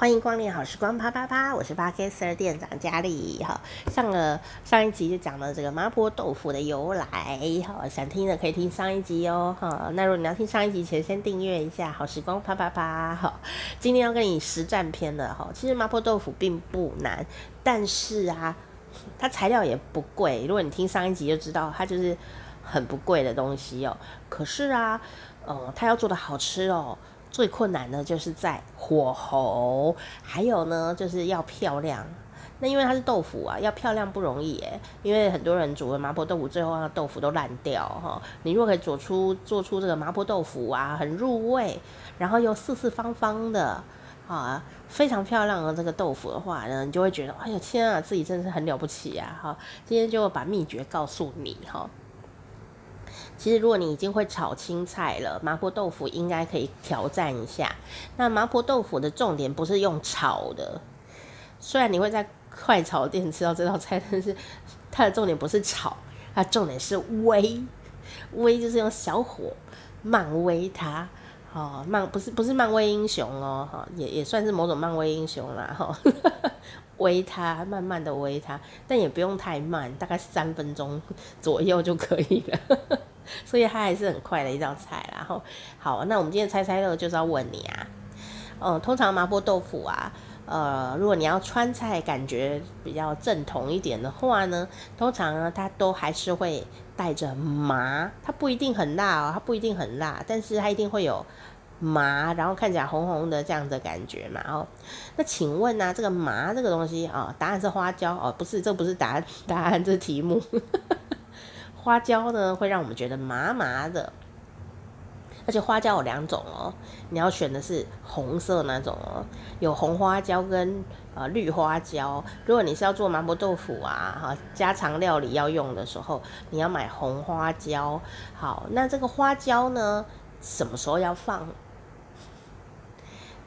欢迎光临好时光啪啪啪，我是 Podcaster 店长佳丽哈。上个上一集就讲了这个麻婆豆腐的由来，哈，想听的可以听上一集哦哈。那如果你要听上一集，请先订阅一下好时光啪啪啪哈。今天要跟你实战篇的哈，其实麻婆豆腐并不难，但是啊，它材料也不贵。如果你听上一集就知道，它就是很不贵的东西哦。可是啊，呃，它要做的好吃哦。最困难的就是在火候，还有呢，就是要漂亮。那因为它是豆腐啊，要漂亮不容易诶。因为很多人煮了麻婆豆腐，最后那豆腐都烂掉哈。你如果可以做出做出这个麻婆豆腐啊，很入味，然后又四四方方的啊，非常漂亮的这个豆腐的话呢，你就会觉得，哎呀天啊，自己真是很了不起啊！哈，今天就把秘诀告诉你哈。其实，如果你已经会炒青菜了，麻婆豆腐应该可以挑战一下。那麻婆豆腐的重点不是用炒的，虽然你会在快炒店吃到这道菜，但是它的重点不是炒，它重点是煨。煨就是用小火慢煨它，哦，慢不是不是漫威英雄哦，哈，也也算是某种漫威英雄啦，哈。煨它，慢慢的煨它，但也不用太慢，大概三分钟左右就可以了。所以它还是很快的一道菜，然后好，那我们今天猜猜乐就是要问你啊，嗯，通常麻婆豆腐啊，呃，如果你要川菜感觉比较正统一点的话呢，通常呢它都还是会带着麻，它不一定很辣哦，它不一定很辣，但是它一定会有麻，然后看起来红红的这样的感觉嘛，哦，那请问呢、啊，这个麻这个东西啊、哦，答案是花椒哦，不是，这不是答案，答案这是题目。花椒呢，会让我们觉得麻麻的，而且花椒有两种哦，你要选的是红色那种哦，有红花椒跟呃绿花椒。如果你是要做麻婆豆腐啊，哈，家常料理要用的时候，你要买红花椒。好，那这个花椒呢，什么时候要放？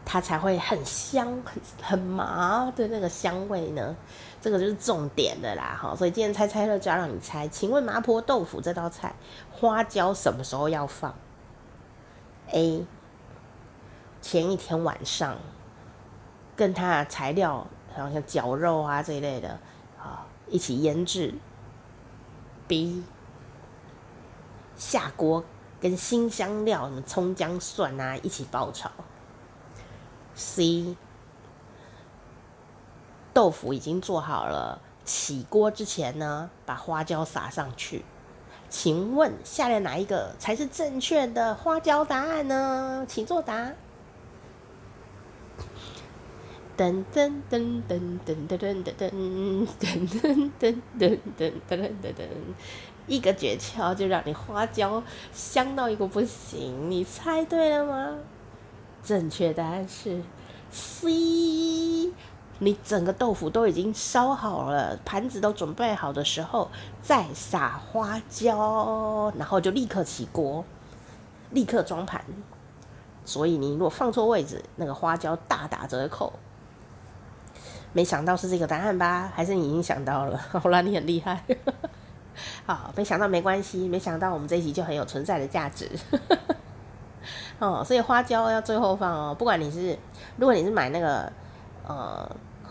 它才会很香、很很麻的那个香味呢，这个就是重点的啦，哈。所以今天猜猜乐就要让你猜，请问麻婆豆腐这道菜花椒什么时候要放？A. 前一天晚上，跟它的材料，好像绞肉啊这一类的啊一起腌制。B. 下锅跟辛香料，什么葱姜蒜啊一起爆炒。C，豆腐已经做好了，起锅之前呢，把花椒撒上去。请问下列哪一个才是正确的花椒答案呢？请作答。噔噔噔噔噔噔噔噔噔噔噔噔噔噔噔噔噔，一个诀窍就让你花椒香到一个不行，你猜对了吗？正确答案是 C，你整个豆腐都已经烧好了，盘子都准备好的时候，再撒花椒，然后就立刻起锅，立刻装盘。所以你如果放错位置，那个花椒大打折扣。没想到是这个答案吧？还是你已经想到了？好啦，你很厉害。好，没想到没关系，没想到我们这一集就很有存在的价值。哦，所以花椒要最后放哦。不管你是，如果你是买那个呃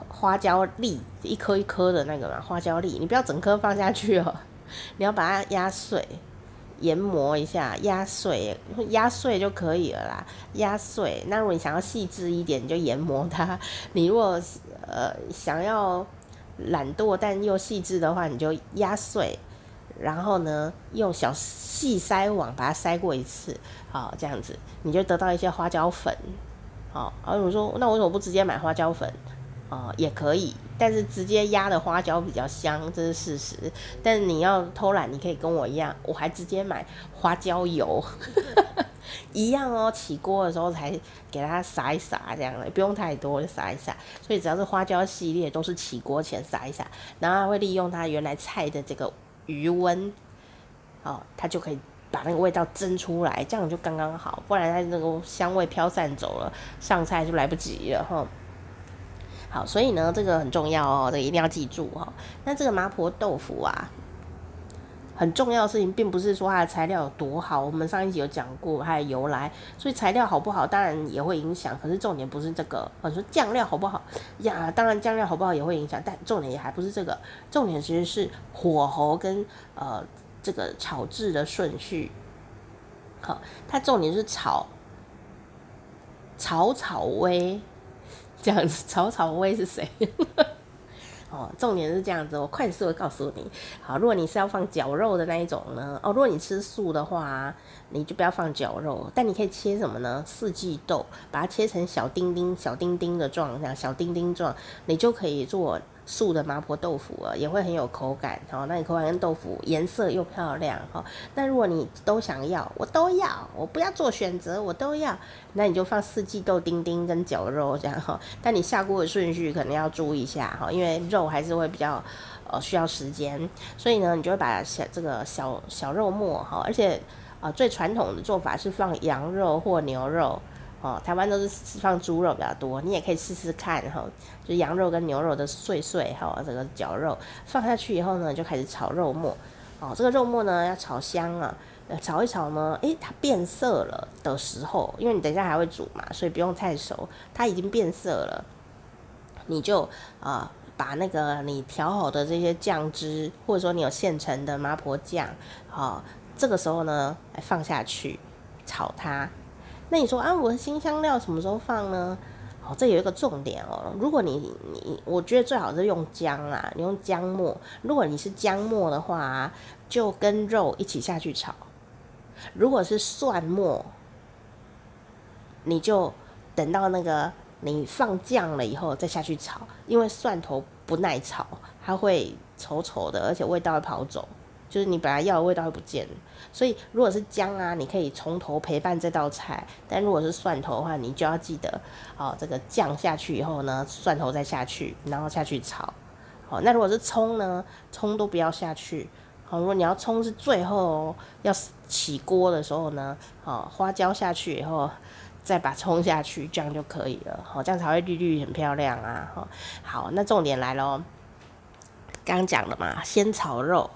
花椒粒，一颗一颗的那个嘛，花椒粒，你不要整颗放下去哦，你要把它压碎，研磨一下，压碎，压碎就可以了啦。压碎。那如果你想要细致一点，你就研磨它。你如果呃想要懒惰但又细致的话，你就压碎。然后呢，用小细筛网把它筛过一次，好，这样子你就得到一些花椒粉，好。然后我说，那我为什么不直接买花椒粉？哦，也可以，但是直接压的花椒比较香，这是事实。但是你要偷懒，你可以跟我一样，我还直接买花椒油，一样哦。起锅的时候才给它撒一撒，这样的不用太多，就撒一撒。所以只要是花椒系列，都是起锅前撒一撒，然后会利用它原来菜的这个。余温，哦，它就可以把那个味道蒸出来，这样就刚刚好，不然它那个香味飘散走了，上菜就来不及了哈。好，所以呢，这个很重要哦，这个一定要记住哈。那这个麻婆豆腐啊，很重要的事情，并不是说它的材料有多好。我们上一集有讲过它的由来，所以材料好不好，当然也会影响。可是重点不是这个。我说酱料好不好呀？当然酱料好不好也会影响，但重点也还不是这个。重点其实是火候跟呃这个炒制的顺序。好，它重点是炒，草草微这样子。草草微是谁？哦，重点是这样子，我快速的告诉你。好，如果你是要放绞肉的那一种呢，哦，如果你吃素的话，你就不要放绞肉，但你可以切什么呢？四季豆，把它切成小丁丁、小丁丁的状，这样小丁丁状，你就可以做。素的麻婆豆腐啊，也会很有口感，好，那你口感跟豆腐颜色又漂亮，哈。那如果你都想要，我都要，我不要做选择，我都要，那你就放四季豆丁丁跟绞肉这样哈。但你下锅的顺序可能要注意一下哈，因为肉还是会比较呃需要时间，所以呢，你就会把小这个小小肉末哈，而且啊、呃、最传统的做法是放羊肉或牛肉。哦，台湾都是放猪肉比较多，你也可以试试看哈，就羊肉跟牛肉的碎碎哈，这个绞肉放下去以后呢，就开始炒肉末。哦，这个肉末呢要炒香啊，炒一炒呢，诶，它变色了的时候，因为你等一下还会煮嘛，所以不用太熟，它已经变色了，你就啊、把那个你调好的这些酱汁，或者说你有现成的麻婆酱，好，这个时候呢来放下去炒它。那你说啊，我的新香料什么时候放呢？哦，这有一个重点哦。如果你你，我觉得最好是用姜啊，你用姜末。如果你是姜末的话，就跟肉一起下去炒。如果是蒜末，你就等到那个你放酱了以后再下去炒，因为蒜头不耐炒，它会稠稠的，而且味道会跑走。就是你本来要的味道会不见，所以如果是姜啊，你可以从头陪伴这道菜；但如果是蒜头的话，你就要记得，哦，这个酱下去以后呢，蒜头再下去，然后下去炒。好，那如果是葱呢，葱都不要下去。好，如果你要葱是最后要起锅的时候呢，好，花椒下去以后再把葱下去，这样就可以了。好，这样才会绿绿很漂亮啊。好，好，那重点来喽，刚讲了嘛，先炒肉。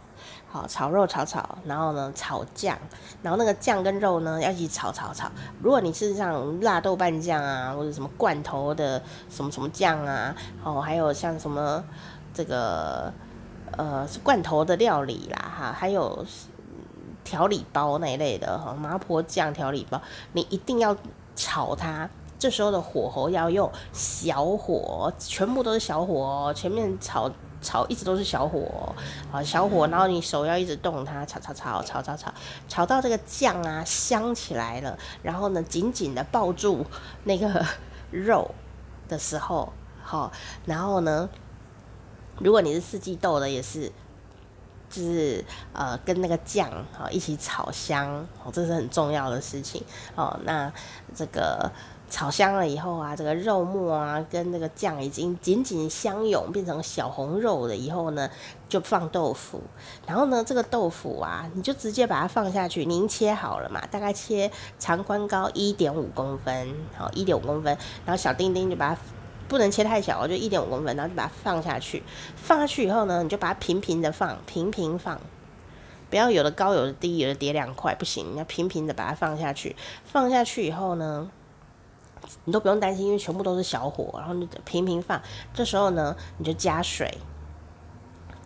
好，炒肉炒炒，然后呢炒酱，然后那个酱跟肉呢要一起炒炒炒。如果你是像辣豆瓣酱啊，或者什么罐头的什么什么酱啊，哦，还有像什么这个呃是罐头的料理啦，哈，还有调理包那一类的哈，麻婆酱调理包，你一定要炒它。这时候的火候要用小火，全部都是小火哦，前面炒。炒一直都是小火，啊，小火，然后你手要一直动它，炒炒炒炒炒炒，炒到这个酱啊香起来了，然后呢紧紧的抱住那个肉的时候，好，然后呢，如果你是四季豆的也是，就是呃跟那个酱啊一起炒香，哦，这是很重要的事情，哦，那这个。炒香了以后啊，这个肉末啊跟那个酱已经紧紧相拥，变成小红肉了以后呢，就放豆腐。然后呢，这个豆腐啊，你就直接把它放下去，您切好了嘛，大概切长宽高一点五公分，好，一点五公分。然后小丁丁就把它不能切太小，就一点五公分，然后就把它放下去。放下去以后呢，你就把它平平的放，平平放，不要有的高有的低，有的叠两块不行，你要平平的把它放下去。放下去以后呢。你都不用担心，因为全部都是小火，然后你平平放。这时候呢，你就加水，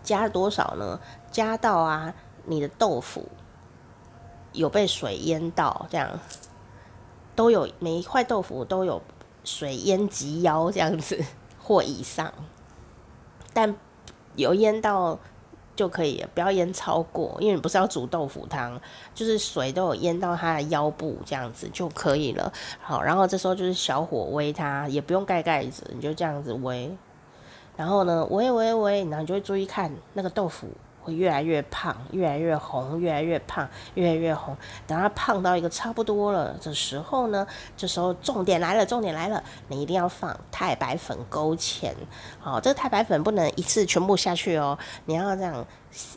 加多少呢？加到啊，你的豆腐有被水淹到，这样都有，每一块豆腐都有水淹及腰这样子或以上，但有淹到。就可以，不要淹超过，因为你不是要煮豆腐汤，就是水都有淹到它的腰部这样子就可以了。好，然后这时候就是小火煨它，也不用盖盖子，你就这样子煨。然后呢，煨煨煨，然后你就会注意看那个豆腐。会越来越胖，越来越红，越来越胖，越来越红。等它胖到一个差不多了的时候呢，这时候重点来了，重点来了，你一定要放太白粉勾芡。好，这个太白粉不能一次全部下去哦，你要这样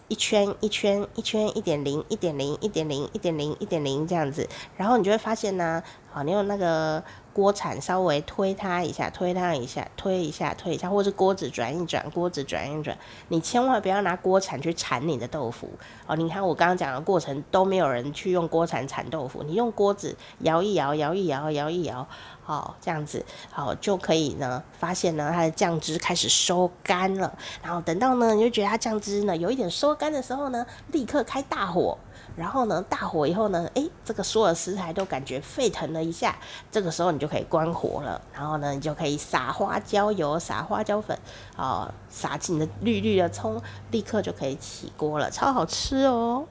一圈一圈一圈一点零一点零一点零一点零一点零这样子，然后你就会发现呢，好，你用那个锅铲稍微推它一下，推它一下，推一下，推一下，或者锅子转一转，锅子转一转。你千万不要拿锅铲去铲你的豆腐哦。你看我刚刚讲的过程都没有人去用锅铲铲豆腐，你用锅子摇一摇，摇一摇，摇一摇，好，这样子好就可以呢。发现呢，它的酱汁开始收干了，然后等到呢，你就觉得它酱汁呢有一点收干的时候呢，立刻开大火。然后呢，大火以后呢，诶，这个所有食材都感觉沸腾了一下，这个时候你就可以关火了。然后呢，你就可以撒花椒油，撒花椒粉，哦，撒进你的绿绿的葱，立刻就可以起锅了，超好吃哦。